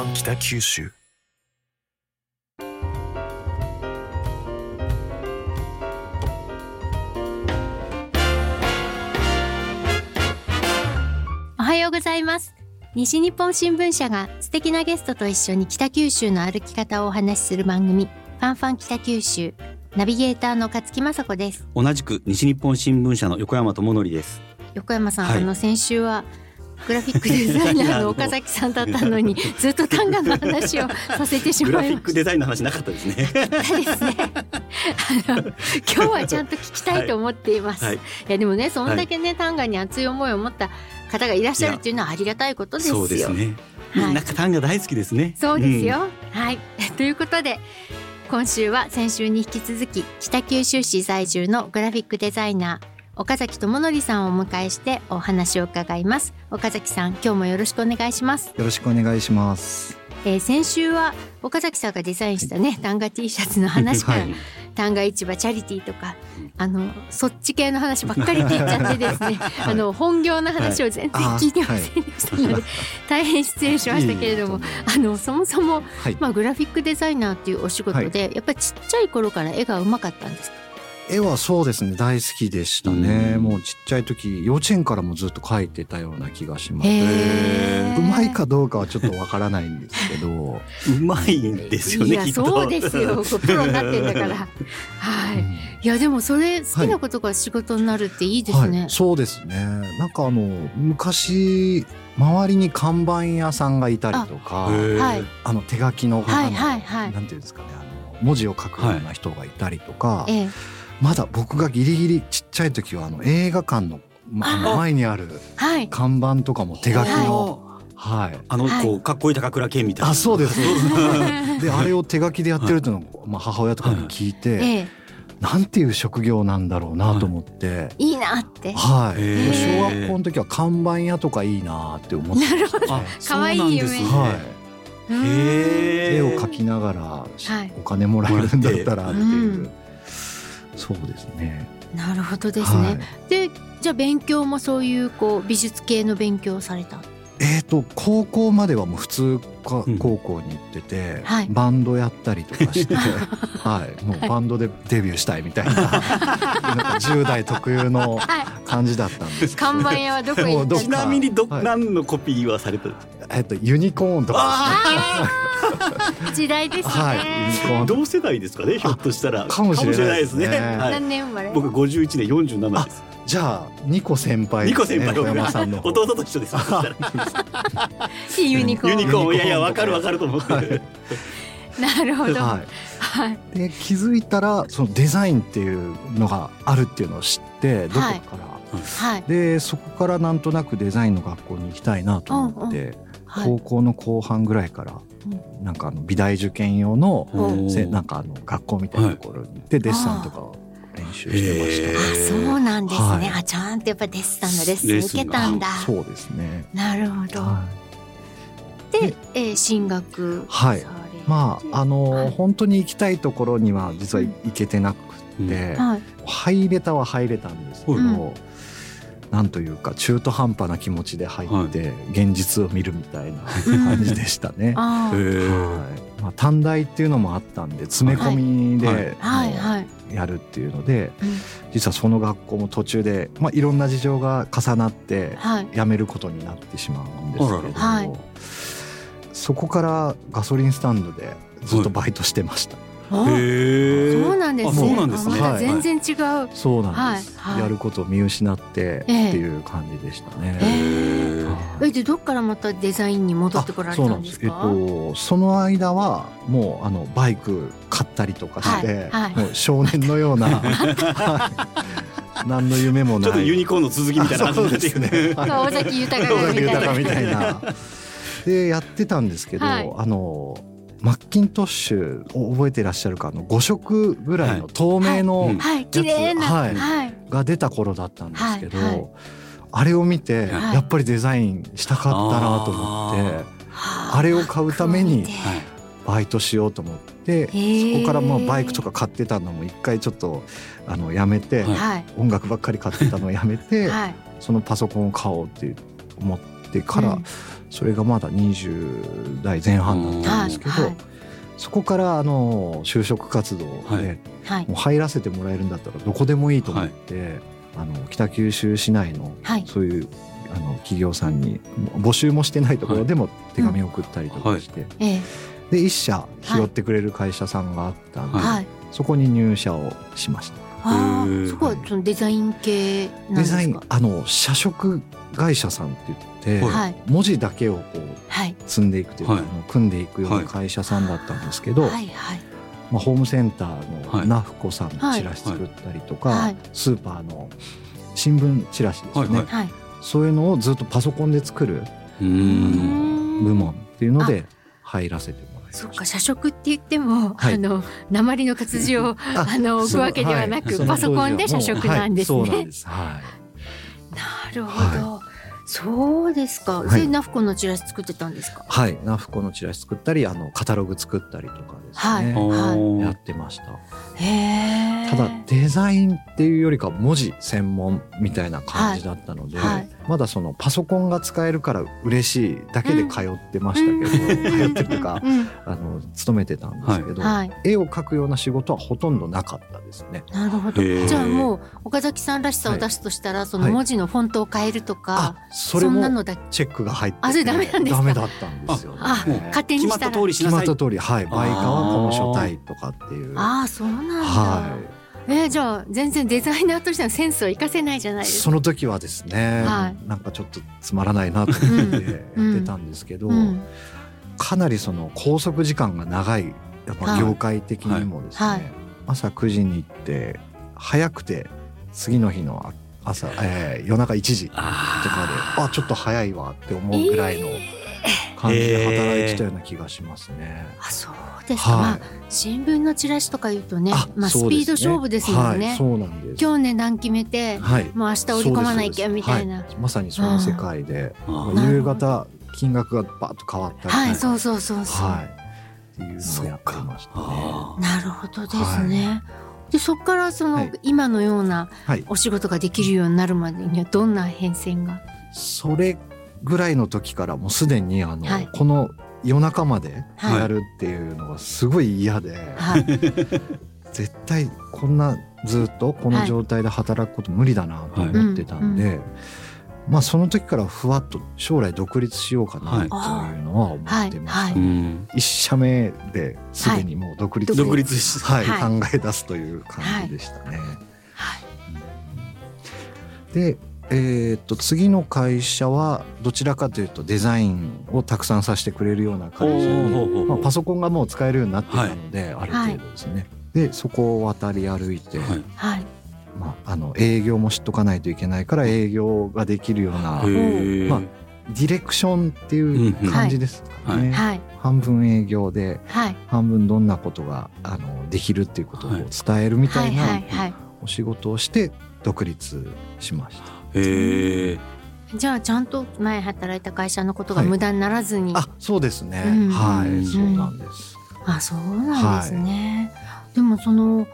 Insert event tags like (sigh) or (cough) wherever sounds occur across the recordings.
ファン北九州。おはようございます。西日本新聞社が素敵なゲストと一緒に北九州の歩き方をお話しする番組ファンファン北九州ナビゲーターの勝木雅子です。同じく西日本新聞社の横山智則です。横山さん、はい。あの先週はグラフィックデザイナーの岡崎さんだったのにずっと単価の話をさせてしグラまいましフィックデザインの話なかったですね。たですね。あの今日はちゃんと聞きたいと思っています、はい。い、やでもねそんだけね単価に熱い思いを持った方がいらっしゃるっていうのはありがたいことですよ。そうですね。はい。なんか単が大好きですね。そうですよ、はい。(laughs) ということで今週は先週に引き続き北九州市在住のグラフィックデザイナー岡崎智則さんをお迎えしてお話を伺います。岡崎さん今日もよろしくお願いします、よろしくお願いします。えー先週は岡崎さんがデザインしたね単価 T シャツの話か。ら、はい。単価市場チャリティーとかあのそっち系の話ばっかりって言っちゃってですね。(laughs) あの本業の話を全然聞いてませんでしたので、大変失礼しましたけれども。(laughs) あのそもそもはい、まあ、グラフィックデザイナーっていうお仕事で、やっぱりちっちゃい頃から絵がうまかったんですか？絵はそうですね。大好きでしたね。うん。もうちっちゃい時幼稚園からもずっと描いてたような気がします。うまいかどうかはちょっとわからないんですけど、うまいんですよね。いやきっと。そうですよ。こうプロになってんだから。(laughs) はい。いやでもそれ好きなことが仕事になるっていいですね、はい、そうですね。なんかあの昔周りに看板屋さんがいたりとか、あの手書きの、はいあのはいはい。なんていうんですかね、あの文字を書くような人がいたりとか、ええまだ僕がギリギリちっちゃい時はあの映画館の、前にあるはい。看板とかも手書きの、はい。あのはいこうかっこいい高倉健みたいな。あ、そうです。(laughs) であれを手書きでやってるっていうのを、まあ、母親とかに聞いて、ええなんていう職業なんだろうなと思って。いいなって。はい、小学校の時は看板屋とかいいなって思ってました。ね。あ、(laughs) 可愛い夢。はうんい、絵を描きながら、はい。お金もらえるんだったらっていう、うんそうですね。なるほどですね、はい。でじゃあ勉強もそういうこう美術系の勉強をされた？えー、と高校まではもう普通かうん。高校に行ってて、はい。バンドやったりとかして、(laughs) はい、もうバンドでデビューしたいみたいななんか10代特有のはい。感じだったんですけど。看板屋はどこに行ったんちなみにど、はい。何のコピーはされたんですか？えっとユニコーンとか (laughs) 時代ですね、はいユニコーン。同世代ですかね。ひょっとしたら。かもしれないですね。ね。はい。何年生まれ？僕51年47です。じゃあ2個先輩二個ですね。先輩。さんの方。(laughs) 弟と一緒です。(laughs) ユニコーン。ユニコーン。いやいやわかるわかると思って。はい。なるほど、ははい。い、で気づいたらそのデザインっていうのがあるっていうのを知ってどこから、はい。でそこからなんとなくデザインの学校に行きたいなと思って、はい高校の後半ぐらいから、なんかあの美大受験用のうん。せなんかあの学校みたいなところに行ってデッサンとかを練習してました。ね。へあそうなんですね、はい。あちゃんとやっぱデッサンのレッスン受けたんだ。あそうですね。なるほど、はで、えー進学はい。まああの、はい。本当に行きたいところには実は行けてなくて、はい。入れたは入れたんですけど、うんなんというか中途半端な気持ちで入って現実を見るみたいな (laughs) 感じでしたね。(laughs) はい。まあ、短大っていうのもあったんで詰め込みはい。でやるっていうので、うん。実はその学校も途中で、まあ、いろんな事情が重なってはい。辞めることになってしまうんですけれども、はい。そこからガソリンスタンドでずっとバイトしてました。あへえ。そうなんですね。あそうなんですね。あまた全然違う、そうなんです、はいはい。やることを見失ってってええ。いう感じでしたね。えへはい。えでどっからまたデザインに戻ってこられそうたなんんです。すえっでかとその間はもうあのバイク買ったりとかして、はいはい。もう少年のようなはい (laughs) (laughs) 何の夢もない。ちょっとユニコーンの続きみたいな感じになってるね。はい (laughs) 尾崎豊みたいな豊みたいな。でやってたんですけど、はい。あのマッキントッシュを覚えていらっしゃるかあの5色ぐらいの透明の、はい。うんはい。はい。はい。が出た頃だったんですけど、あれを見て、はい。やっぱりデザインしたかったなと思ってはあれを買うために。バイトしようと思ってー。そこからまあバイクとか買ってたのも一回ちょっとあのやめて、音楽ばっかり買ってたのをやめて、はい。そのパソコンを買おうって思ってから、うんそれがまだ20代前半だったんですけど、はい。そこからあの就職活動で、はい。はい。もう入らせてもらえるんだったらどこでもいいと思って、あの北九州市内のはい。そういうあの企業さんに募集もしてないところでも手紙を送ったりとかして、ええ。で一社拾ってくれる会社さんがあったんで、はい。そこに入社をしました。ああそこはそのデザイン系なんですか？デザインあの社食会社さんって言って、はい。文字だけをこうはい。積んでいくというか、はい。組んでいくような会社さんだったんですけど、はいはい。まあ、ホームセンターはい。のナフコさんのチラシ作ったりとか、はい。スーパーの新聞チラシですね、はいそういうのをずっとパソコンで作る部門っていうので入らせて。そっか社食って言っても、はい。あの鉛の活字をああの置くわけではなくそうパソコンで社食なんですね。はい。な。なるほど、そうですか、はい。それナフコのチラシ作ってたんですか？はい、ナフコのチラシ作ったり、あのカタログ作ったりとかですはい。ね。はい。やってました。へえただデザインっていうよりかは文字専門みたいな感じだったので、はい。はいまだそのパソコンが使えるから嬉しいだけで通ってましたけど、うん。通ってるというかうん。あの勤めてたんですけど、はい。絵を描くような仕事はほとんどなかったですね。なるほど。じゃあもう岡崎さんらしさを出すとしたら、その文字のフォントを変えるとか、それもんなのだチェックが入っててあそれダメなんですか？ダメだったんですよ、ね。あもう勝手に決まったしたら通りしなさい。決まった通り、はい、バイカはこの書体とかっていう。ああそうなんだ、はえーじゃあ全然デザイナーとしてのセンスを生かせないじゃないい。ですか。その時はですね、はい。なんかちょっとつまらないなと思ってやってたんですけど、うん。かなりその拘束時間が長いやっぱ業界的にもですね、はい。はい。朝9時に行って早くて次の日の朝、えー夜中1時とかでああちょっと早いわって思うぐらいの感じで働いてたような気がしますね。あそうですか、はい。まあ新聞のチラシとか言うとねあまあ、スピード勝負ですもんね、はい、そうなんです。今日値段決めて、はい、もう明日織り込まないけんみたいな。まさにその世界で夕方金額がバッと変わったりはい、そうそうそうそう、はい。っていうのをやっていましたね。あなるほどですね、でそこからその、はい。今のようなはい、お仕事ができるようになるまでにはどんな変遷が？それぐらいの時からもうすでにあの、はい。この夜中まではい。やるっていうのがすごい嫌で、はい。(laughs) 絶対こんなずっとこの状態で働くこと無理だなと思ってたんで、はい。まあその時からふわっと将来独立しようかなというのは思ってました、はい。ーうん。一社目ですでにもう独立、独立。しはい。はい。考え出すという感じでしたね。はい。で、えーっと次の会社はどちらかというとデザインをたくさんさせてくれるような会社に、まあ、パソコンがもう使えるようになってたので、ある程度ですね。でそこを渡り歩いて、はい。はい。まあ、あの営業も知っとかないといけないから営業ができるようなまあディレクションっていう感じですかね。はい。半分営業ではい。半分どんなことがあのできるっていうことを伝えるみたはいいはないはい。お仕事をして独立しました。へえじゃあちゃんと前働いた会社のことがはい。無駄にならずに、あ、そうですね。うんはい、そうなんです。あそうなんですね、でもその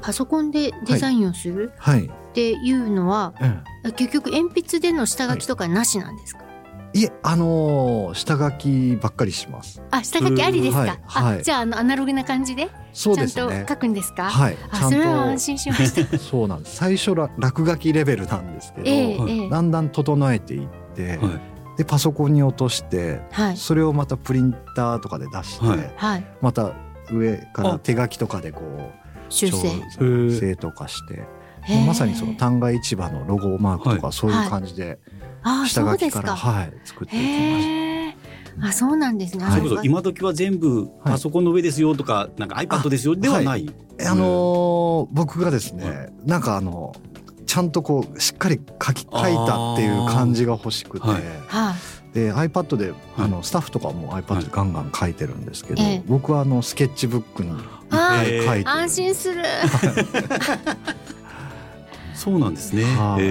パソコンでデザインをするはい。っていうのは、うん結局鉛筆での下書きとかなしなんですか、いえ、あのー下書きばっかりします。あ下書きありですか、はいはい。あじゃああのアナログな感じで？そうちゃんですね。と書くんですか、はい、ちあそれはゃん安心しました。と。(laughs) そうなんです。最初ら落書きレベルなんですけど、はいええええ。だんだん整えていって、はい。でパソコンに落として、はい。それをまたプリンターとかで出して、はい。はい。また上からあ。手書きとかでこう修正。調整とかして、へえ。まさにその旦過市場のロゴマークとかはそういう感じであ下書きから、そうですか。はい、作っていきました。あそうなんですね、はい。それこそ今時は全部パソコンの上ですよとか、なんか iPad ですよではない。あのー僕がですね、なんかあのちゃんとこうしっかり書き書いたっていう感じが欲しくて、はい。はい。で iPad で、あはのスタッフとかも iPad でガンガン書いてるんですけど、ええ。僕はあのスケッチブックに書いてる安心する。(laughs) そうなんですね。はい。へ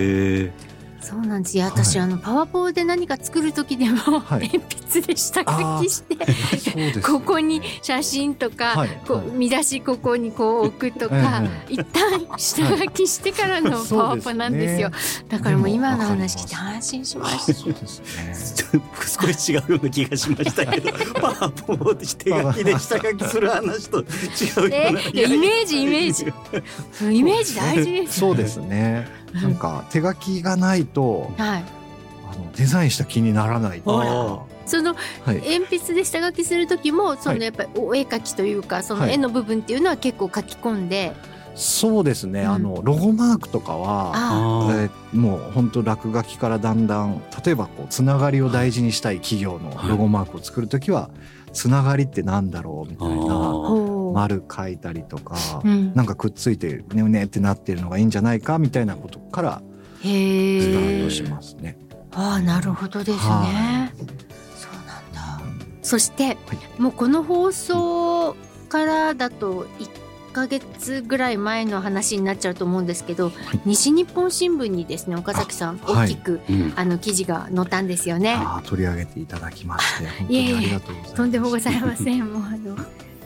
えそうなんです。よ私、はい、あのパワポで何か作る時でも、はい、鉛筆で下書きしてここに写真とか、はい、こう見出しここにこう置くとか、一旦下書きしてからのパワポなんですよ。ね、だからもう今の話聞いて安心しました。少し違うような気がしましたけど (laughs) パワポで手書きで下書きする話と違うような、えー、イメージイメージ。イメージ大事です、そうですねなんか手書きがないと、はい、あのデザインした気にならない。その、鉛筆で下書きする時もそのやっぱりお絵描きというかその絵の部分っていうのは結構書き込んで。そうですね、うん、あのロゴマークとかは、えー、もう本当落書きからだんだん例えばこうつながりを大事にしたい企業のロゴマークを作る時は、つながりってなんだろうみたいな丸書いたりとか、うん、なんかくっついてねうねってなってるのがいいんじゃないかみたいなことからスタートしますね。ああなるほどですね。そうなんだ。そして、はい、もうこの放送からだと1ヶ月ぐらい前の話になっちゃうと思うんですけど、はい、西日本新聞にですね岡崎さん大きくあ、はいうん、あの記事が載ったんですよね。取り上げていただきまして本当にありがとうございます。とんでもございません。もうあの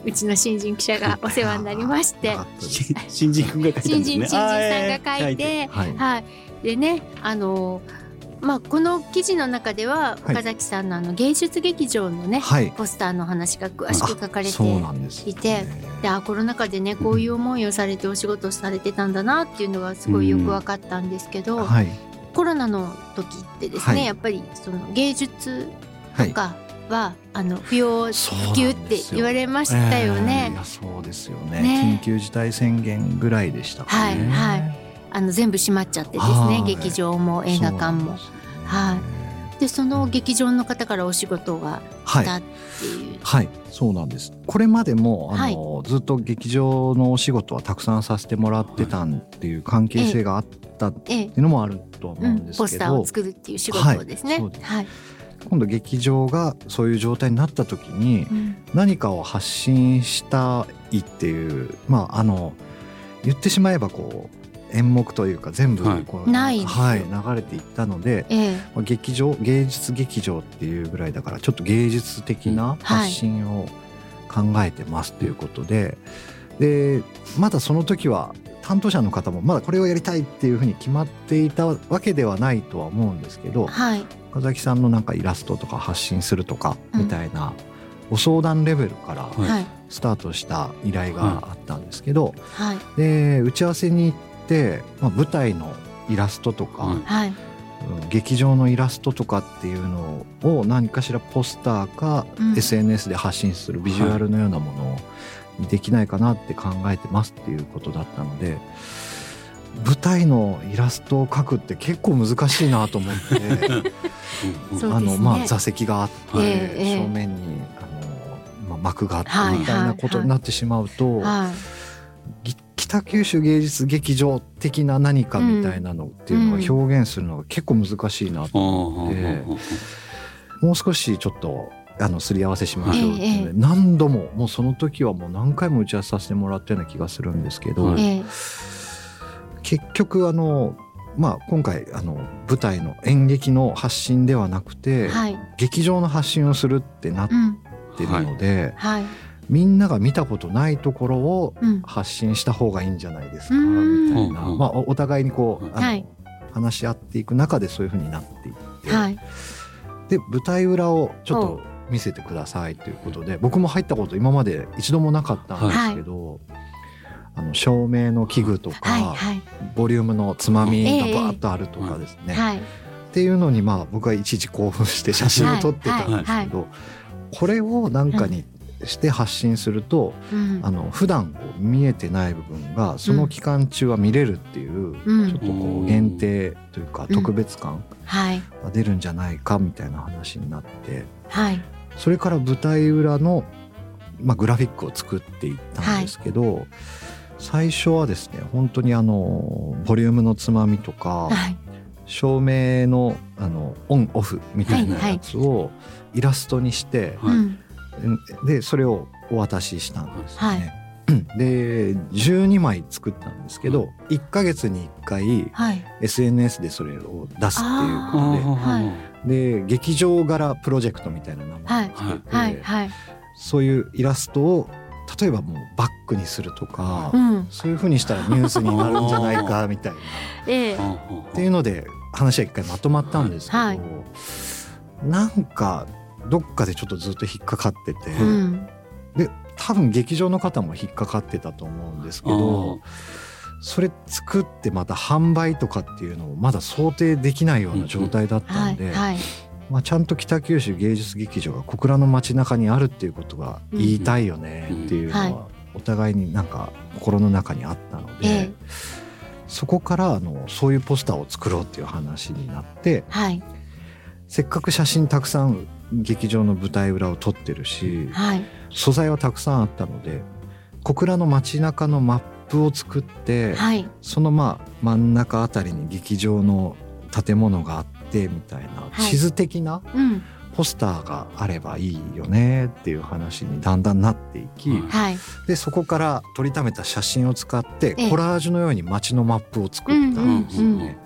うちの新人記者がお世話になりまして、(laughs) 新人君が書いて、ね、新人新人さんが書いて、はい、はい、でねあのまあ、この記事の中では岡崎さんのあの芸術劇場のね、はい、ポスターの話が詳しく書かれていて。であコロナ禍でねこういう思いをされてお仕事されてたんだなっていうのがすごいよく分かったんですけど、うん。はい、コロナの時ってですね、はい、やっぱりその芸術とかは、あの不要不急って言われましたよね。えー、そうですよね、ね、緊急事態宣言ぐらいでしたかね。はいはい。あの全部閉まっちゃってですね劇場も映画館も。はい、でその劇場の方からお仕事が来たっていう、はい、はい、そうなんです。これまでもあの、はい、ずっと劇場のお仕事はたくさんさせてもらってたんっていう関係性があったっていうのもあると思うんですけど、ええ。うん、ポスターを作るっていう仕事ですね。はい、今度劇場がそういう状態になった時に何かを発信したいっていうまああの言ってしまえばこう演目というか全部こう、はい、はい、流れていったので、ええ、劇場芸術劇場っていうぐらいだからちょっと芸術的な発信を考えてますということで、でまだその時は担当者の方もまだこれをやりたいっていうふうに決まっていたわけではないとは思うんですけど、はい、岡崎さんのなんかイラストとか発信するとかみたいな、ご相談レベルからスタートした依頼があったんですけど、はい、で打ち合わせに行っ、まあ、舞台のイラストとか、はい、劇場のイラストとかっていうのを何かしらポスターか SNS で発信するビジュアルのようなものをできないかなって考えてますっていうことだったので。舞台のイラストを描くって結構難しいなと思って。(laughs) あのまあ座席があって、えー、正面にあの、まあ、幕があってみたいなことになってしまうと、はい、北九州芸術劇場的な何かみたいなのっていうのが表現するのが結構難しいなと思って、もう少しちょっとあのすり合わせしましょうっていう、ね、何度ももうその時はもう何回も打ち合わせさせてもらったような気がするんですけど、結局あのまあ、今回あの舞台の演劇の発信ではなくて、はい、劇場の発信をするってなってるので、はい。はい。みんなが見たことないところを発信した方がいいんじゃないですか、みたいな、まあ、お互いにこうあの、はい、話し合っていく中でそういうふうになっていって、はい、で舞台裏をちょっと見せてくださいということで僕も入ったこと今まで一度もなかったんですけど、はい、あの照明の器具とか、はいはい、ボリュームのつまみがバーッとあるとかですね、えっていうのにまあ僕は一時興奮して写真を撮ってたんですけど、これをなんかにして発信すると、うん、あの普段見えてない部分がその期間中は見れるっていう、うん、ちょっとこう限定というか特別感が出るんじゃないかみたいな話になって、はい、それから舞台裏の、まあ、グラフィックを作っていったんですけど、はい、最初はですね本当にあのボリュームのつまみとか、はい、照明のあのオンオフみたいなやつをイラストにして、はいでそれをお渡ししたんですね。はい、で12枚作ったんですけど、1か月に1回はい。SNS でそれを出すっていうあこはいとでで劇場柄プロジェクトみたいな名前をつけて、はい。はい。そういうイラストを例えばもうバックにするとか、うん。そういうふうにしたらニュースになるんじゃないかみたいな。(laughs) ええ。っていうので話は一回まとまったんですけど、はい。なんかどっかでちょっとずっと引っかかってて、うん。で多分劇場の方も引っかかってたと思うんですけどそれ作ってまた販売とかっていうのをまだ想定できないような状態だったんで、はいはいまあ、ちゃんと北九州芸術劇場が小倉の街中にあるっていうことが言いたいよねっていうのうんはお互いになんか心の中にあったので、ええ。そこからあのそういうポスターを作ろうっていう話になってはい。せっかく写真たくさん劇場の舞台裏を撮ってるしはい。素材はたくさんあったので小倉の街中のマップを作って、はい。そのまあ真ん中あたりに劇場の建物があってみたいなはい。地図的なうん。ポスターがあればいいよねっていう話にだんだんなっていき、うん。はい。でそこから撮りためた写真を使ってええ。コラージュのように街のマップを作った。んですようんうんね。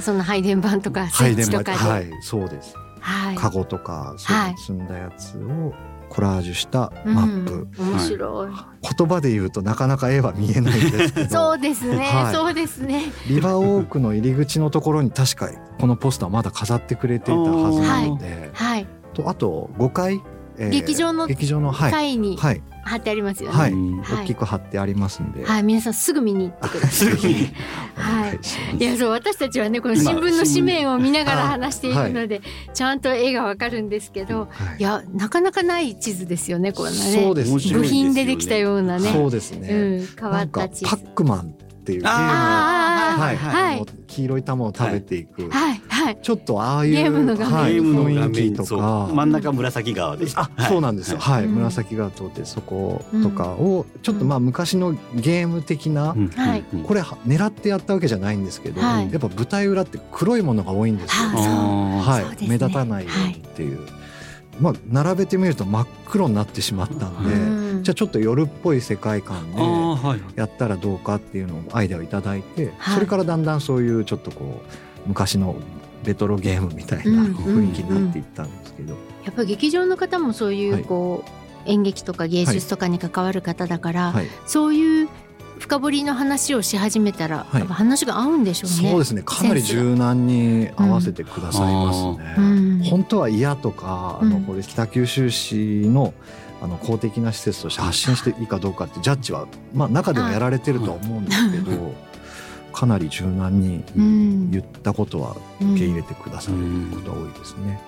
その配電盤とか設配電置とかはいそうです。はい。カゴとかそうい。うの積んだやつをコラージュしたマップ、うん面白い。言葉で言うとなかなか絵は見えないんですけど。(laughs) そうですね。はい。そうですね。リバーウォークの入り口のところに確かこのポスターまだ飾ってくれていたはずなので、はい。とあと5階、えー劇場の劇場のはい。階にはい。貼ってありますよね。はい、大きく貼ってありますんで、はい。皆さんすぐ見に行ってください。(laughs) すぐに。はい。いやそう私たちはねこの新聞の紙面を見ながら話しているのでちゃんと絵がわかるんですけどはい。いやなかなかない地図ですよねこんなね。そうですね。面白い部品でできたようなね。そうですね、うん変わった地図。パックマンっていうゲームはい、はい黄色い玉を食べていく、はいはい。ちょっとああいうゲームの画面。はい、ゲームの画雰囲面気とそうか。真ん中紫側であ、そうなんですよ。ははい、うん。紫が通ってそことかをちょっとまあ昔のゲーム的な、うん。これは狙ってやったわけじゃないんですけど、はい。やっぱ舞台裏って黒いものが多いんですよ。はい、そうですね。目立たないようにっていう。まあ並べてみると真っ黒になってしまったんで、うん。じゃあちょっと夜っぽい世界観でやったらどうかっていうのをアイデアをいただいて、はい。それからだんだんそういうちょっとこう昔のレトロゲームみたいなうん雰囲気になっていったんですけど、やっぱり劇場の方もそういはい。うこう演劇とか芸術とかに関わる方だからはい、そういう深掘りの話をし始めたらはい。やっぱ話が合うんでしょうね。そうですね。かなり柔軟に合わせてくださいますね。うん。本当は嫌とか、あうん。のこれ北九州市のあの公的な施設として発信していいかどうかってジャッジは、まあ、中ではやられてるとは思うんですけど、かなり柔軟にうん言ったことは受け入れてくださることが多いですね。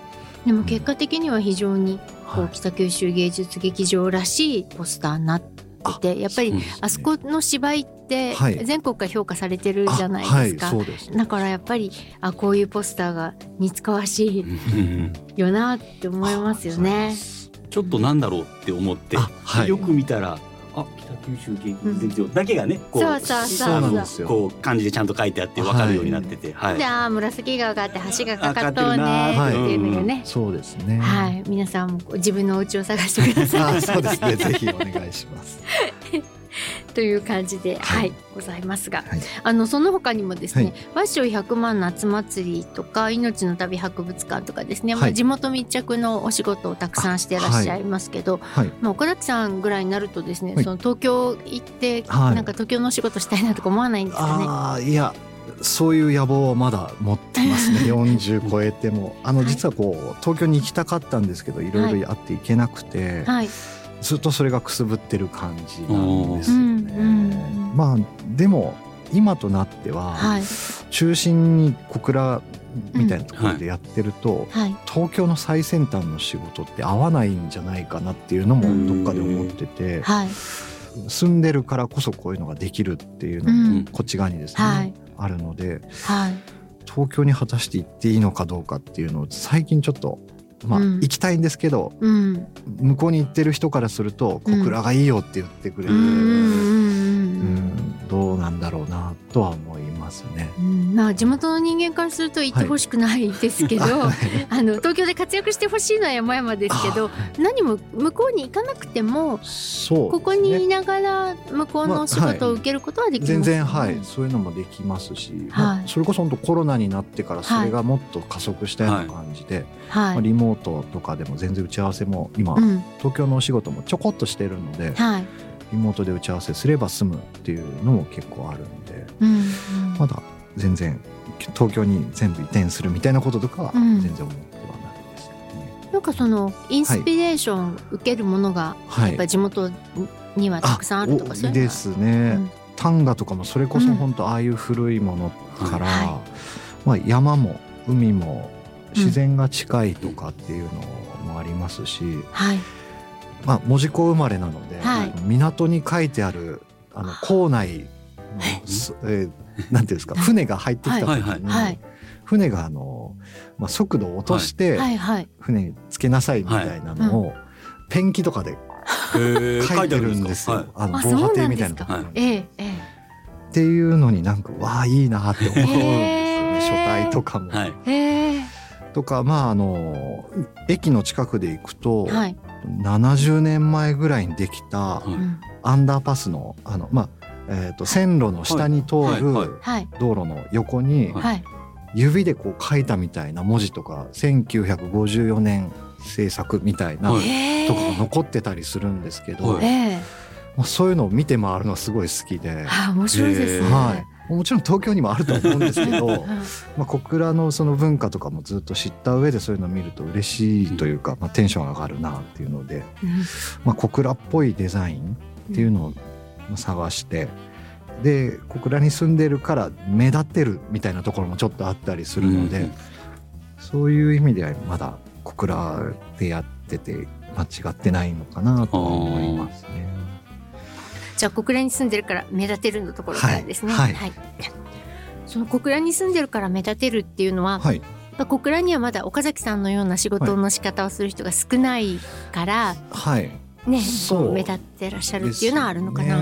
でも結果的には非常にこはい。う北九州芸術劇場らしいポスターになっててやっぱりうんあそこの芝居ってはい。全国から評価されてるじゃないですか。あはい、そうですだからやっぱりあこういうポスターが似つかわしいうん。よなって思いますよね。ちょっとなんだろうって思ってあはい。よく見たらあ北九州芸術劇場だけがねこそうそうそうそうなんですよ。こう漢字でちゃんと書いてあって分かるようになっててはいであー紫川があって橋がかかっとうねーっていうのがね。そうですね。はい、皆さんも自分のお家を探してくださいあ、そうですね。ぜひお願いします。という感じで、は、はいいございますが、はい。あのその他にもですね、はい。和紙100万夏祭りとか命の旅博物館とかですね、まあはい地元密着のお仕事をたくさんしてらっしゃいますけど、はい。まあ岡崎さんぐらいになるとですね、はい。その東京行って、はい。なんか東京のお仕事したいなとか思わないんですかね？ああ、いや。そういう野望はまだ持ってますね。(laughs) 40超えても。あのはい。実はこう東京に行きたかったんですけどい。ろいろあって行けなくて、はい、ずっとそれがくすぶってる感じなんですようんまあでも今となっては、はい、中心に小倉みたいなところでやってると、はい、東京の最先端の仕事って合わないんじゃないかなっていうのもどっかで思っててはい、住んでるからこそこういうのができるっていうのうん。もこっち側にですね、はい、あるのではい、東京に果たして行っていいのかどうかっていうのを最近ちょっとまあうん。行きたいんですけど、うん、向こうに行ってる人からすると小倉がいいよって言ってくれて、どうなんだろうなとは思いまますね。うん、まあ地元の人間からすると行ってほしくないですけど、はい、(laughs) あの東京で活躍してほしいのは山々ですけど何も向こうに行かなくてもね、ここにいながら向こうの仕事を受けることはできます、ね。まあはい、全然はい。そういうのもできますし、はい、それこそ本当コロナになってからそれがもっと加速したような感じで、はい。まあ、リモートとかでも全然打ち合わせも今、うん、東京のお仕事もちょこっとしてるので。はいリモートで打ち合わせすれば済むっていうのも結構あるんで、うんうん、まだ全然東京に全部移転するみたいなこととかは全然思ってはないです、ね。うん、なんかそのインスピレーション受けるものがやっぱ地元にはたくさんあるとか、そういうですね、うん、短歌とかもそれこそ本当ああいう古いものから、はい、まあ、山も海も自然が近いとかっていうのもありますし、はいまあ、門司港生まれなので、はい、港に書いてあるあの港内の、え？ー、なんていうんですか船が入ってきた時に、はい、船があの、まあ、速度を落として、船につけなさいみたいなのを、ペンキとかで書いてるんですよ。あの防波堤みたいなところに。ええっていうのになんかわあいいなって思うんですよね。書体とかも。とかまああの駅の近くで行くと、はい、70年前ぐらいにできたアンダーパスのあの、まあえー、と線路の下に通る道路の横に指でこう書いたみたいな文字とか1954年制作みたいなとかが残ってたりするんですけど、まあ、そういうのを見て回るのはすごい好きで。面白いですね、はいもちろん東京にもあると思うんですけど (laughs) まあ小倉のその文化とかもずっと知った上でそういうのを見ると嬉しいというか、まあ、テンション上がるなっていうので、まあ、小倉っぽいデザインっていうのを探して。で小倉に住んでるから目立ってるみたいなところもちょっとあったりするので、そういう意味ではまだ小倉でやってて間違ってないのかなと思いますね。じゃあ小倉に住んでるから目立てるのところからですね。はい、はい、その小倉に住んでるから目立てるっていうのは、はい、小倉にはまだ岡崎さんのような仕事の仕方をする人が少ないから、はい、ね、そう。目立ってらっしゃるっていうのはあるのかな。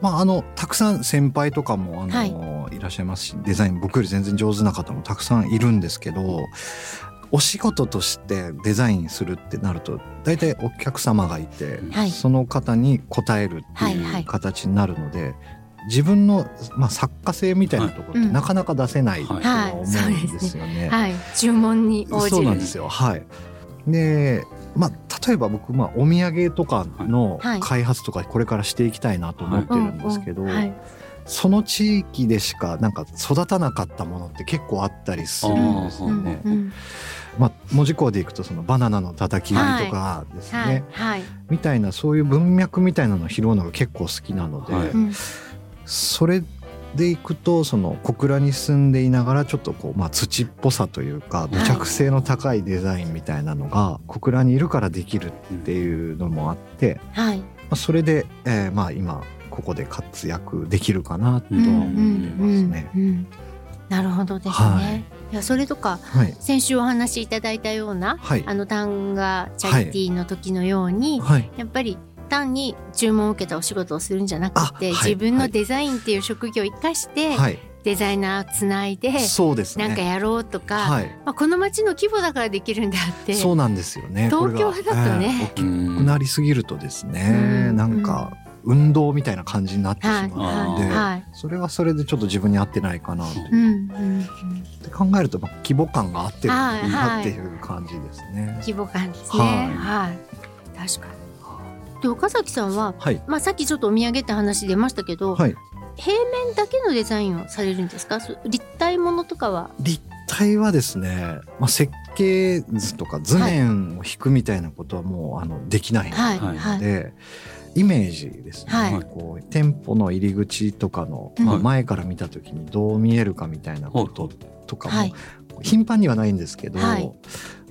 まあ、あのたくさん先輩とかもあの、はい、いらっしゃいますしデザイン僕より全然上手な方もたくさんいるんですけどお仕事としてデザインするってなると大体お客様がいて、はい、その方に応えるっていう形になるので、はいはい、自分の、まあ、作家性みたいなところってなかなか出せないと思うんですよね。はい、注文に応じる。そうなんですよ。はい。で、まあ例えば僕まあお土産とかの開発とかこれからしていきたいなと思ってるんですけど。その地域でしかなんか育たなかったものって結構あったりするんですよね。まあ、文字工でいくとそのバナナの叩き売りとかですね、はい。はい。はい、みたいなそういう文脈みたいなのを拾うのが結構好きなので、それでいくとその小倉に住んでいながらちょっとこう、まあ、土っぽさというか土着性の高いデザインみたいなのが小倉にいるからできるっていうのもあって、はい。まあ、それで、えー、まあ今ここで活躍できるかなと思ってますね。うんうんうんうん、なるほどですね。はい。いやそれとか、はい、先週お話しいただいたような、はい、あの単がチャリティーの時のように、はい、やっぱり単に注文を受けたお仕事をするんじゃなくて、自分のデザインっていう職業を生かして、デザイナーつないでそうです、ね、なんかやろうとか、はい、まあ、この街の規模だからできるんであってそうなんですよね。東京だとね、えー、大きくなりすぎるとですね、ん。なんか運動みたいな感じになってしまうので、はい、それはそれでちょっと自分に合ってないかなと、うんうん、って考えると、まあ、規模感が合ってるなっていう感じですね。規模感ですね、はい、確かに。で岡崎さんは、はい、まあ、さっきちょっとお土産って話出ましたけど、はい、平面だけのデザインをされるんですか？立体ものとかは？立体はですね、まあ、設計図とか図面を引くみたいなことはもうあのできないので、イメージですね、はい、こう店舗の入り口とかの、まあ、前から見た時にどう見えるかみたいなこととかも、頻繁にはないんですけど、はい、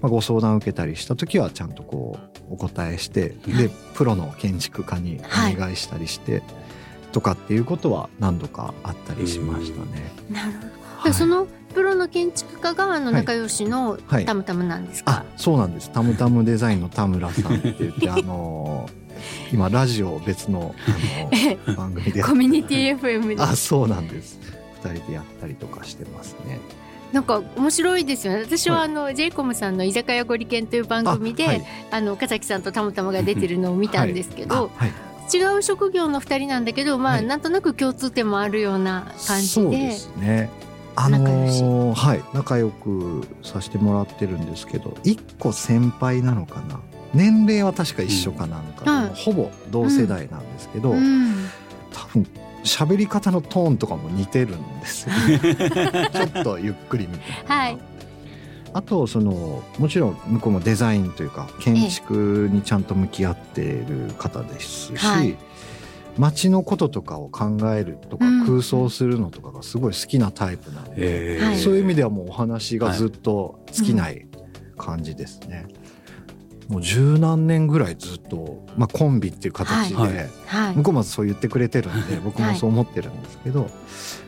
まあ、ご相談を受けたりした時はちゃんとこうお答えして、でプロの建築家にお願いしたりして、とかっていうことは何度かあったりしましたね。なるほど、そのプロの建築家があの仲良しのタムタムなんですか、はいそうなんです。タムタムデザインの田村さんって言って (laughs) あの今ラジオ別のあの (laughs) 番組で。コミュニティ FM であそうなんです。2人でやったりとかしてますね。なんか面白いですよね。私はあの、はい、ジェイコムさんの「居酒屋ご利権」という番組であ、はい、あの岡崎さんとたまたまが出てるのを見たんですけど、はい、違う職業の2人なんだけどまあ、なんとなく共通点もあるような感じで。そうですね。あのー、はい。仲良くさせてもらってるんですけど一個先輩なのかな年齢は確か一緒かなんか、うん、ほぼ同世代なんですけど、うん、多分喋り方のトーンとかも似てるんですよ、ね、(laughs) ちょっとゆっくりみたいな。はい。あとそのもちろん向こうもデザインというか建築にちゃんと向き合っている方ですし、はい、街のこととかを考えるとか空想するのとかがすごい好きなタイプなので、うん、そういう意味ではもうお話がずっと尽きない感じですね。もう十何年ぐらいずっと、まあ、コンビっていう形で、はい、向こうもそう言ってくれてるんで僕もそう思ってるんですけど、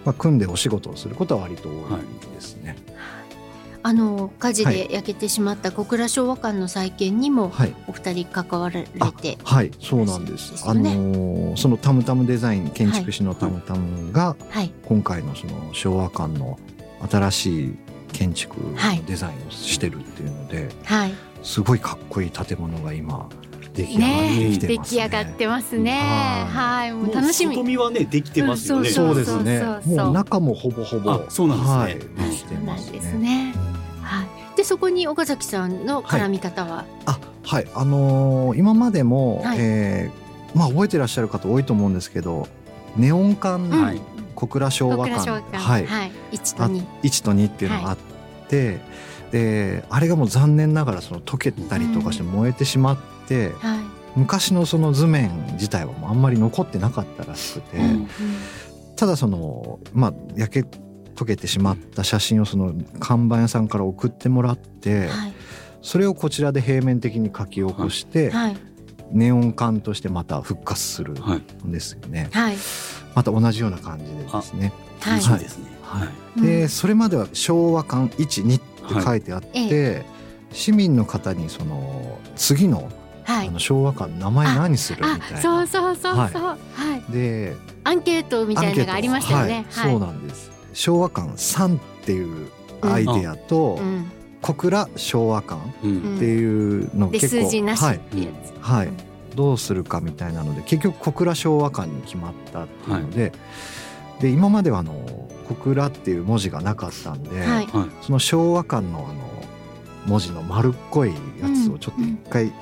まあ、組んでお仕事をすることは割と多いですね。あの火事で焼けてしまった小倉昭和館の再建にもお二人関わられて、はい、そうなんです。あのそのタムタムデザイン建築士のタムタムが、今回のその昭和館の新しい建築デザインをしてるっていうので、はい、すごいかっこいい建物が今出来上がってきて、ね、出来上がってますね。はい、もう楽しみ。外見はねできてますよね。そうですね。もう中もほぼほぼそうなんですね。はい、できてますね。はい。でそこに岡崎さんの絡み方は、はい、あはい。あのー、今までも、はい、えー、まあ覚えてらっしゃる方多いと思うんですけどネオン管、はい、小倉昭和館。はい、はい、1と2 1と2っていうのがあって、であれがもう残念ながらその溶けたりとかして燃えてしまって、うんはい、昔のその図面自体はもうあんまり残ってなかったらしくて、うんうん、ただそのまあ焼け溶けてしまった写真をその看板屋さんから送ってもらって、はい、それをこちらで平面的に書き起こして、はい、ネオン管としてまた復活するんですよね。はい、また同じような感じでですね。はい、ですね。はい、で、それまでは昭和館一二って書いてあって、市民の方にその次のはい、あの昭和館名前何するみたいな。そうそうそうそう、はい、でアンケートみたいなのがありましたよね、はい、そうなんです。昭和館3っていうアイデアと、うん、小倉昭和館っていうの結構、数字なしってやつ、はい、どうするかみたいなので結局小倉昭和館に決まったっていうので、で今まではあの小倉っていう文字がなかったんで、はい、その昭和館のあの文字の丸っこいやつをちょっと一回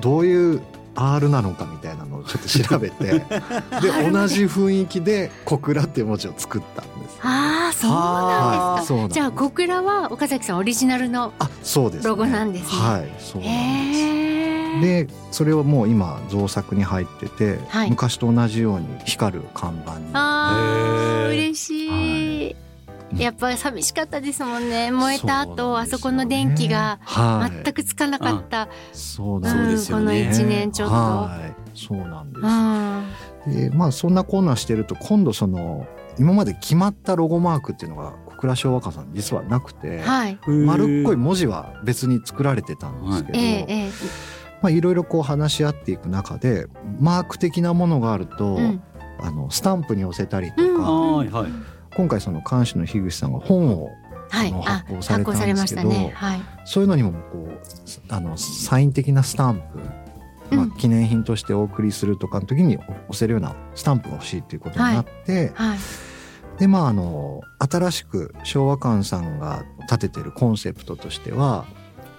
どういう R なのかみたいなのをちょっと調べて (laughs) で同じ雰囲気で小倉っていう文字を作ったんです。ああそうなんですか。じゃあ小倉は岡崎さんオリジナルのロゴなんですね。はい、そうなんです。でそれをもう今造作に入ってて、はい、昔と同じように光る看板に。ああ嬉しい。はい。やっぱり寂しかったですもんね。燃えた後、ね、あそこの電気が全くつかなかった、はい、そうなんですよね、この1年ちょっと、はい、そうなんです。でまあそんなコーナーしてると今度その今まで決まったロゴマークっていうのが小倉昭和歌さん実はなくて、はい、丸っこい文字は別に作られてたんですけど、はいえまあ、いろいろこう話し合っていく中でマーク的なものがあると、うん、あのスタンプに寄せたりとか、うんはいはい、今回その監視の樋口さんが本をはい、発行されたんですけど、ね。はい、そういうのにもこうあのサイン的なスタンプ、まあ、記念品としてお送りするとかの時に押せるようなスタンプが欲しいということになって、はい、でまああの新しく昭和館さんが立ててるコンセプトとしては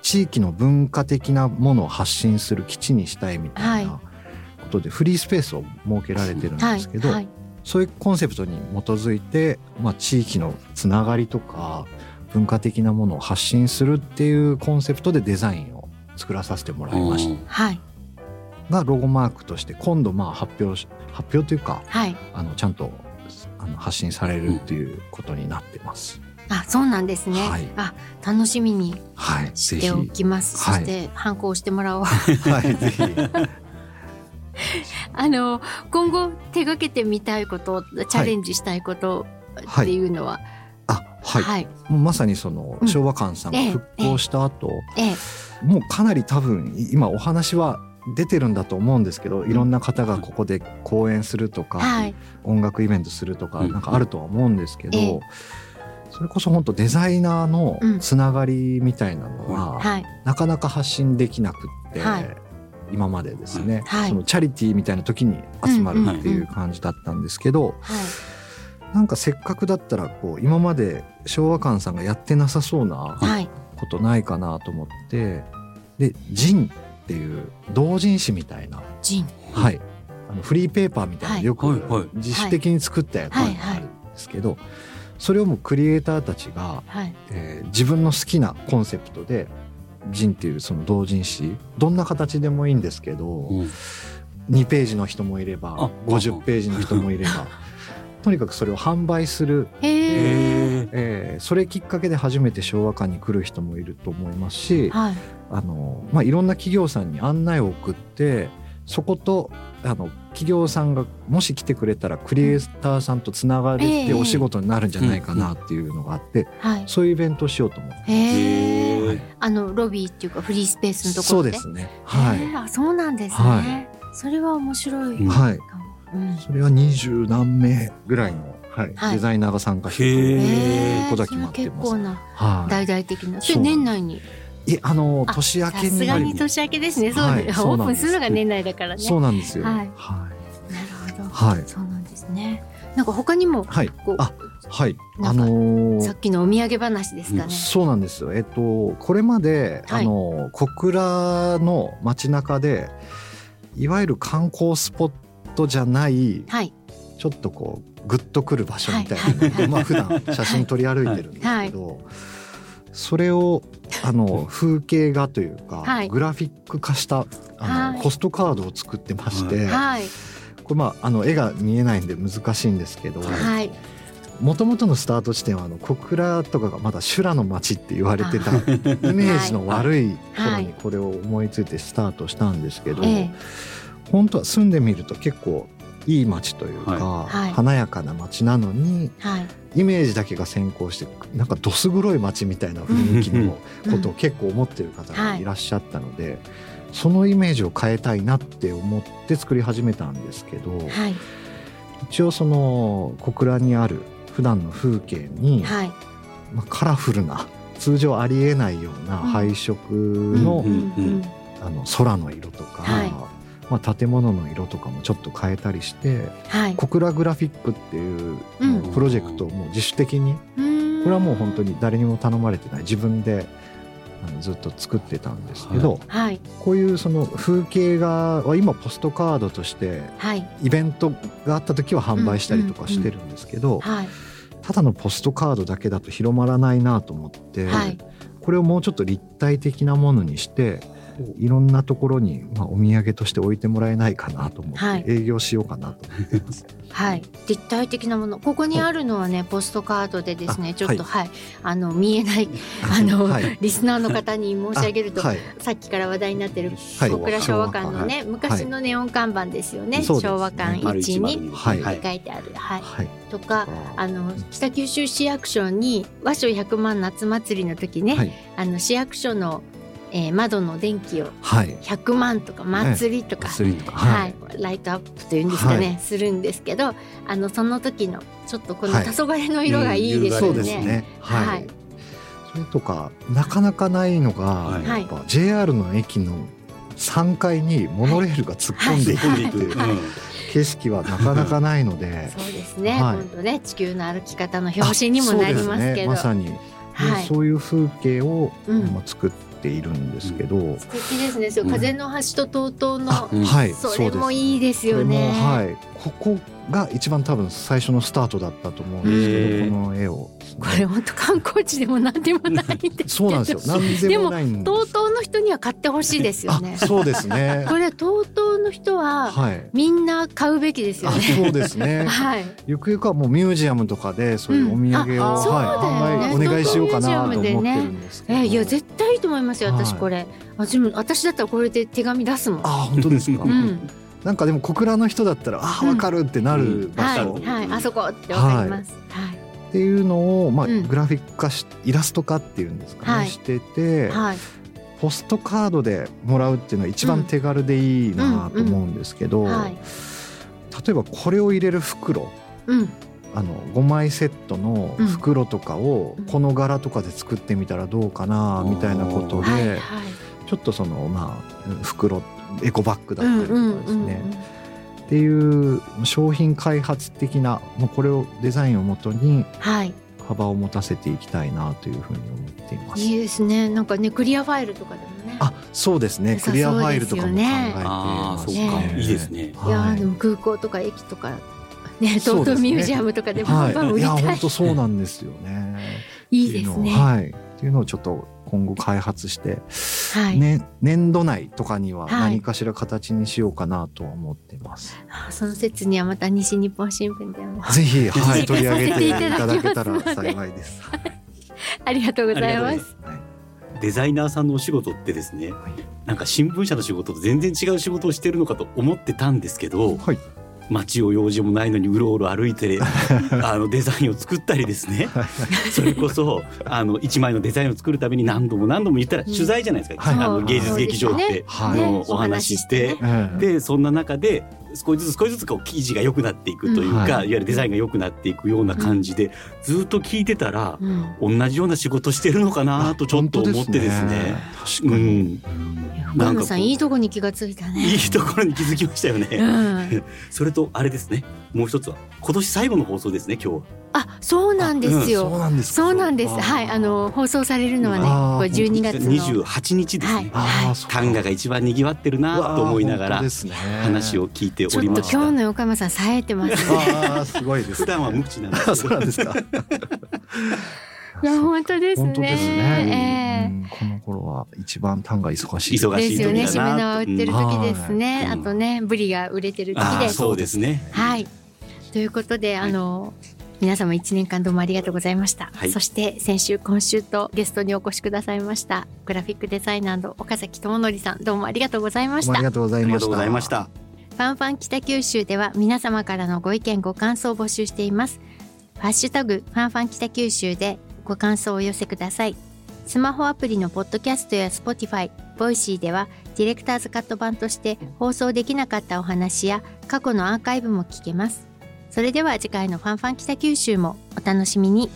地域の文化的なものを発信する基地にしたいみたいなことでフリースペースを設けられてるんですけど、はいはい。そういうコンセプトに基づいて、まあ、地域のつながりとか文化的なものを発信するっていうコンセプトでデザインを作らさせてもらいました。はい、がロゴマークとして今度まあ発表発表というか、はい、あのちゃんとあの発信されるっていうことになってます。あ、そうなんですね。はい、あ、楽しみにしておきます。はい、そして反抗してもらおう。はい、ぜひ。(laughs) あの今後手掛けてみたいことチャレンジしたいことっていうのは、はい、あはい、はい、まさにその昭和館さんが復興した後、うんええ。え、もうかなり多分今お話は出てるんだと思うんですけどいろんな方がここで講演するとか、はい、音楽イベントするとかうん。なんかあるとは思うんですけど、ええそれこそ本当デザイナーのつながりみたいなのは、はい。なかなか発信できなくって、はい。今までですね、はい。そのチャリティーみたいな時に集まるっていう感じだったんですけど、はい。なんかせっかくだったらこう今まで昭和館さんがやってなさそうなはい。ことないかなと思ってで「ジン」っていう同人誌みたいな、ジン。はい、あのフリーペーパーみたいなはい。よく自主的に作ったやつがあるんですけど、それをもうクリエイターたちが、はい。えー自分の好きなコンセプトで「ジン」っていうその同人誌どんな形でもいいんですけど、うん。2ページの人もいればあ50ページの人もいれば (laughs) とにかくそれを販売する、ええー。それきっかけで初めて昭和館に来る人もいると思いますし、はい。あのまあ、いろんな企業さんに案内を送ってそことあの企業さんがもし来てくれたらクリエイターさんとつながれええてお仕事になるんじゃないかなっていうのがあって、はい。そういうイベントをしようと思って。へへえあのロビーっていうかフリースペースのところで。そうですね。はへえあそうなんですね、はそれは面白いうん。い。はい。かもうん。それは二十何名ぐらいの、はい。はい。デザイナーが参加してへくれるえことが決まってます。結構なは大々的な。それそう年内に？い。あのあ年明けさすになりがに年明けですねそうはい (laughs) オープンするのが年内だからねそうなんですよ。はいはい。なるほどはい。そうなんですねなんか他にもはい。あはい。あのーさっきのお土産話ですかね、そうなんですよ。えっとこれまで、はいあの小倉の街中でいわゆる観光スポットじゃないはいちょっとこうグッとくる場所みたいなはいはいはいまあ普段写真撮り歩いてるんですけど、それをあの (laughs) 風景画というか、はい。グラフィック化したあの、はい。ポストカードを作ってまして、はい。これまああの絵が見えないんで難しいんですけど。はい。もともとのスタート地点はあの小倉とかがまだ修羅の町って言われてた (laughs) イメージの悪い頃にこれを思いついてスタートしたんですけど、ええ。本当は住んでみると結構いい町というか、はい。華やかな町なのにはいイメージだけが先行してなんかどす黒い町みたいな雰囲気のことを結構思ってる方がい。らっしゃったので、そのイメージを変えたいなって思って作り始めたんですけど、はい。一応その小倉にある普段の風景に、はい。まあ、カラフルな通常ありえないような配色の,、うんうん。あの空の色とか、はいまあ、建物の色とかもちょっと変えたりしてはい。小倉グラフィックっていううん。プロジェクトをもう自主的にこれはもう本当に誰にも頼まれてない。自分であのずっと作ってたんですけど、はい。こういうその風景画は今ポストカードとしてはい。イベントがあった時は販売したりとかしてるんですけど、はい。ただのポストカードだけだと広まらないなと思って、はい。これをもうちょっと立体的なものにしていろんなところに、まあ、お土産として置いてもらえないかなと思はい。って営業しようかなと思ってます。はい、立体的なもの。ここにあるのはねポストカードでですねあちょっとはい、あの見えない (laughs) あの、はい。リスナーの方に申し上げると、あはい。さっきから話題になってるはい。小倉昭和館のね、はい。昔のネオン看板ですよね、ね。昭和館丸1に。102はい。って書いてある、はい。はい、とかあの北九州市役所に和書100万夏祭りの時ね、はい。あの市役所の、えー窓の電気をはい。100万とか祭りとか、薬とか。ははい。い、ライトアップというんですかね、はい。するんですけどあのその時のちょっとこのはい。黄昏の色がいいですそうよね。ですね。はい。はい。それとかなかなかないのが、はい。やっぱ JR の駅の3階にモノレールが突っ込んでいくはい。っていう。はい。景色はなかなかないので、(laughs) そうですね、はい。今度ね地球の歩き方の表紙にもなりますけどあそうですね、まさに、ではい。そういう風景を、うん。まあ、作っているんですけど、素敵ですね。そううん。風の橋と TOTO の、あうんはい。それもういいですよね。はいここが一番多分最初のスタートだったと思うんですけへー。どこの絵を。ね、これ本当観光地でも何でもないんで (laughs) そうなんですよ。何でもないんです。TOTO の人には買ってほしいですよね。あそうですね。(laughs) これ TOTO の人ははい。みんな買うべきですよあね。そうですね。(laughs) はい。ゆくゆくはもうミュージアムとかでそういうお土産を、うんあはい、ねお願いしようかなと思ってるんですけど、えいや絶対いいと思いますよ私はい。これ、私も私だったらこれで手紙出すもん。あ本当ですか、うん、なんかでも小倉の人だったらあうん。わかるってなる場はい所はいあそこってわかります。はい。っていうのを、まあうん。グラフィック化しイラスト化っていうんですかね、はい。してて、はい。ポポストカードでもらうっていうのは一番手軽でいいなと思うんですけど、はい。例えばこれを入れる袋。うん。あの5枚セットの袋とかをうん。この柄とかで作ってみたらどうかなみたいなことで、はいはい。ちょっとそのまあ袋エコバッグだうんったりとかですうんうんね、っていう商品開発的なもうこれをデザインをもとにはい。幅を持たせていきたいなというふうに思っています。いいですね。なんかねクリアファイルとかでもね。あそうですね。クリアファイルとかも考えてですよねいいですね。い。やはいーでも空港とか駅とかね東京ミュージアムとかでバンバンはい、いや売りたい、本当そうなんですよね。(laughs) い、いですね。をはい。っていうのをちょっと今後開発して、はい、ね年度内とかにははい。何かしら形にしようかなとは思ってます。あその説にはまた西日本新聞でも。ぜひはい取り上げていたただけたら幸いで (laughs) す。ありがとうございます。はい。デザイナーさんのお仕事ってですね、はい。なんか新聞社の仕事と全然違う仕事をしてるのかと思ってたんですけど、はい街を用事もないのにうろうろ歩いて (laughs) あのデザインを作ったりですね。それこそあの一枚のデザインを作るために何度も何度も言ったら取材じゃないですか、はい。あの芸術劇場ってのお話しして。ええでそんな中で少しずつ少しずつこう生地が良くなっていくというか、うんはいい、わゆるデザインが良くなっていくような感じで、ずっと聞いてたら、うん同じような仕事してるのかなとちょっと思ってですね。確かに。うんなんかいいとこに気がついたねいいところに気づきましたよね。うん、(laughs) それとあれですね。もう一つは今年最後の放送ですね。今日は。あそうなんですよ、そうなんですか。そうなんですはいあの放送されるのはねこれ12月の二十八日ですね。あーそうか単価が一番賑わってるなと思いながらね話を聞いておちょっとりました。今日の横山さん冴えてますねああすごいです普。段は無口なんですあそうなんですか。(laughs) いや本当ですね本当ですね。ええうんこの頃は一番単が忙しい。忙しいですよね。時だなしめ縄売ってる時ですね。うんあとね、ブリが売れてる時です。そうですね。はい。ということで、あの、皆様一年間どうもありがとうございました。はいそして先週今週とゲストにお越しくださいましたグラフィックデザイナーの岡崎智則さんどうもありがとうございましたどうもありがとうございました。ありがとうございました。ファンファン北九州では皆様からのご意見ご感想を募集しています。ハッシュタグファンファン北九州でご感想をお寄せください。スマホアプリのポッドキャストや Spotify、ボイシーではディレクターズカット版として放送できなかったお話や過去のアーカイブも聞けます。それでは次回のファンファン北九州もお楽しみに。